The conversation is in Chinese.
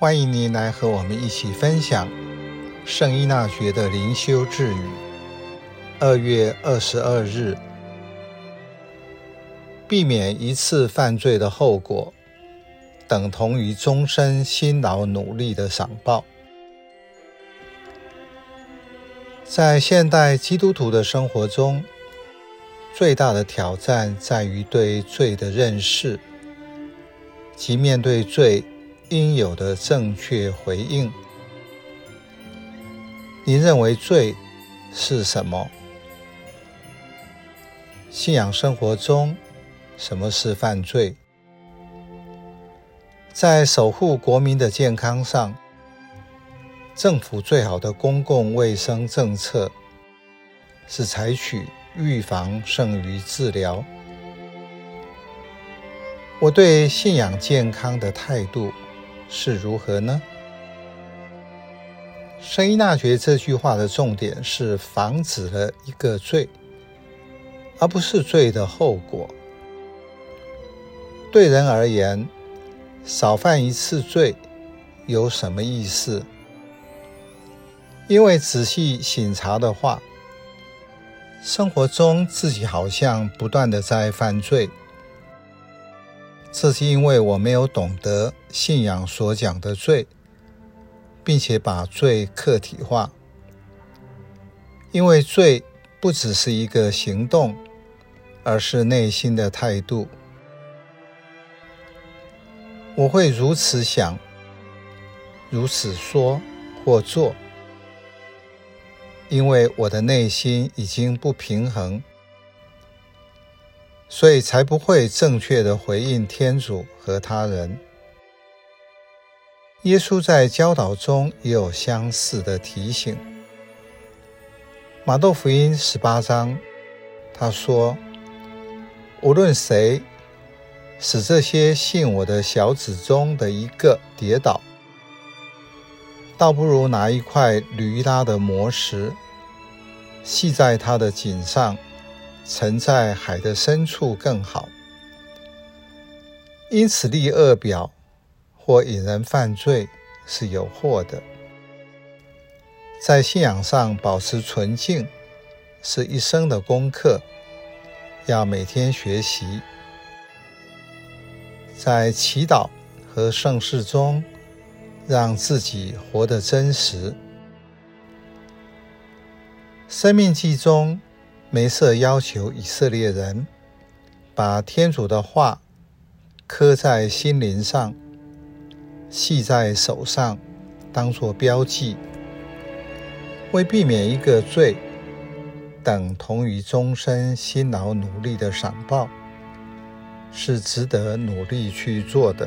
欢迎您来和我们一起分享圣依纳爵的灵修智语。二月二十二日，避免一次犯罪的后果，等同于终身辛劳努力的赏报。在现代基督徒的生活中，最大的挑战在于对罪的认识，及面对罪应有的正确回应。您认为罪是什么？信仰生活中，什么是犯罪？在守护国民的健康上，政府最好的公共卫生政策是采取预防胜于治疗。我对信仰健康的态度是如何呢？圣依纳爵这句话的重点是防止了一个罪，而不是罪的后果。对人而言，少犯一次罪有什么意思？因为仔细省察的话，生活中自己好像不断的在犯罪。这是因为我没有懂得信仰所讲的罪，并且把罪客体化。因为罪不只是一个行动，而是内心的态度。我会如此想，如此说或做，因为我的内心已经不平衡。所以才不会正确的回应天主和他人。耶稣在教导中也有相似的提醒。马窦福音十八章，他说：“无论谁使这些信我的小子中的一个跌倒，倒不如拿一块驴拉的磨石，系在他的颈上。”沉在海的深处更好。因此，立恶表或引人犯罪是有祸的。在信仰上保持纯净是一生的功课，要每天学习。在祈祷和圣事中，让自己活得真实。生命记中，梅瑟要求以色列人把天主的话刻在心灵上，系在手上，当作标记，为避免一个罪等同于终身辛劳努力的赏报，是值得努力去做的。